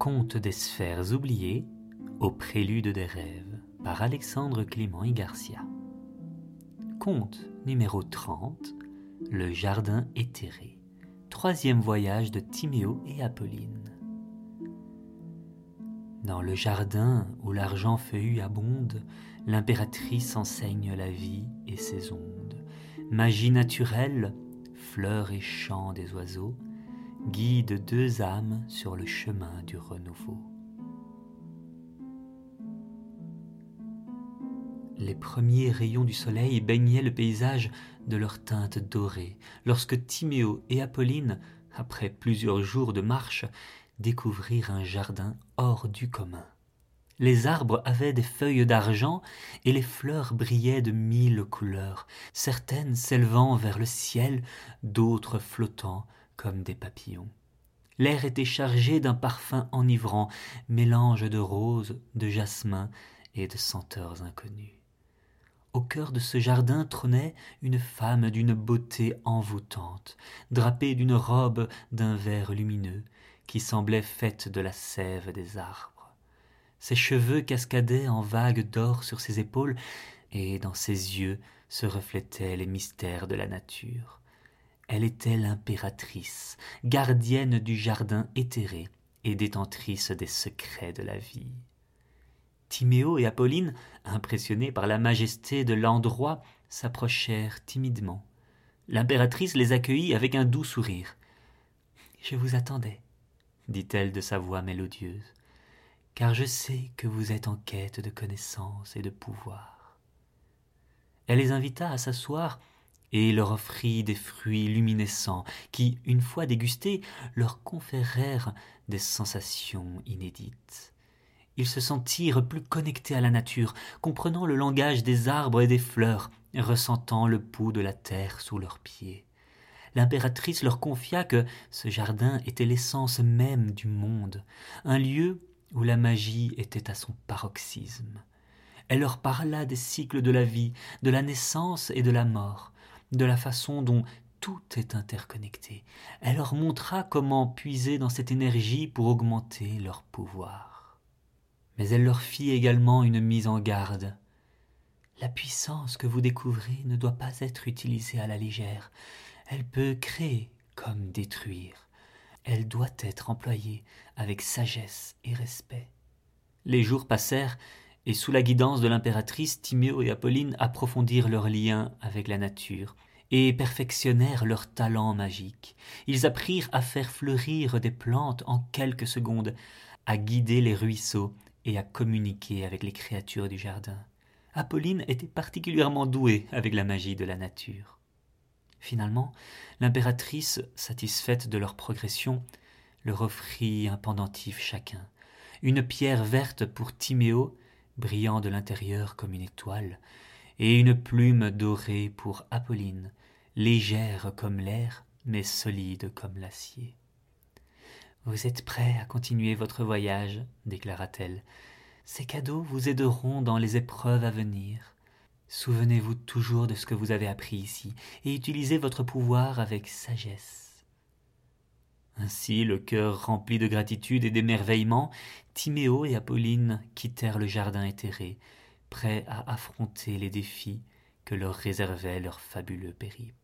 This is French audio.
Conte des sphères oubliées au prélude des rêves par Alexandre Clément y Garcia. Conte numéro 30 Le jardin éthéré. Troisième voyage de Timéo et Apolline. Dans le jardin où l'argent feuillu abonde, l'impératrice enseigne la vie et ses ondes. Magie naturelle, fleurs et chants des oiseaux, guide deux âmes sur le chemin du renouveau. Les premiers rayons du soleil baignaient le paysage de leur teinte dorée, lorsque Timéo et Apolline, après plusieurs jours de marche, découvrirent un jardin hors du commun. Les arbres avaient des feuilles d'argent et les fleurs brillaient de mille couleurs, certaines s'élevant vers le ciel, d'autres flottant comme des papillons. L'air était chargé d'un parfum enivrant, mélange de roses, de jasmin et de senteurs inconnues. Au cœur de ce jardin trônait une femme d'une beauté envoûtante, drapée d'une robe d'un vert lumineux, qui semblait faite de la sève des arbres. Ses cheveux cascadaient en vagues d'or sur ses épaules, et dans ses yeux se reflétaient les mystères de la nature. Elle était l'impératrice, gardienne du jardin éthéré et détentrice des secrets de la vie. Timéo et Apolline, impressionnés par la majesté de l'endroit, s'approchèrent timidement. L'impératrice les accueillit avec un doux sourire. Je vous attendais, dit-elle de sa voix mélodieuse, car je sais que vous êtes en quête de connaissance et de pouvoir. Elle les invita à s'asseoir et leur offrit des fruits luminescents qui, une fois dégustés, leur conférèrent des sensations inédites. Ils se sentirent plus connectés à la nature, comprenant le langage des arbres et des fleurs, ressentant le pouls de la terre sous leurs pieds. L'impératrice leur confia que ce jardin était l'essence même du monde, un lieu où la magie était à son paroxysme. Elle leur parla des cycles de la vie, de la naissance et de la mort, de la façon dont tout est interconnecté. Elle leur montra comment puiser dans cette énergie pour augmenter leur pouvoir. Mais elle leur fit également une mise en garde. La puissance que vous découvrez ne doit pas être utilisée à la légère. Elle peut créer comme détruire. Elle doit être employée avec sagesse et respect. Les jours passèrent et sous la guidance de l'impératrice, Timéo et Apolline approfondirent leur lien avec la nature et perfectionnèrent leur talent magique. Ils apprirent à faire fleurir des plantes en quelques secondes, à guider les ruisseaux et à communiquer avec les créatures du jardin. Apolline était particulièrement douée avec la magie de la nature. Finalement, l'impératrice, satisfaite de leur progression, leur offrit un pendentif chacun, une pierre verte pour Timéo brillant de l'intérieur comme une étoile, et une plume dorée pour Apolline, légère comme l'air, mais solide comme l'acier. Vous êtes prêt à continuer votre voyage, déclara-t-elle. Ces cadeaux vous aideront dans les épreuves à venir. Souvenez-vous toujours de ce que vous avez appris ici, et utilisez votre pouvoir avec sagesse. Ainsi, le cœur rempli de gratitude et d'émerveillement, Timéo et Apolline quittèrent le jardin éthéré, prêts à affronter les défis que leur réservait leur fabuleux périple.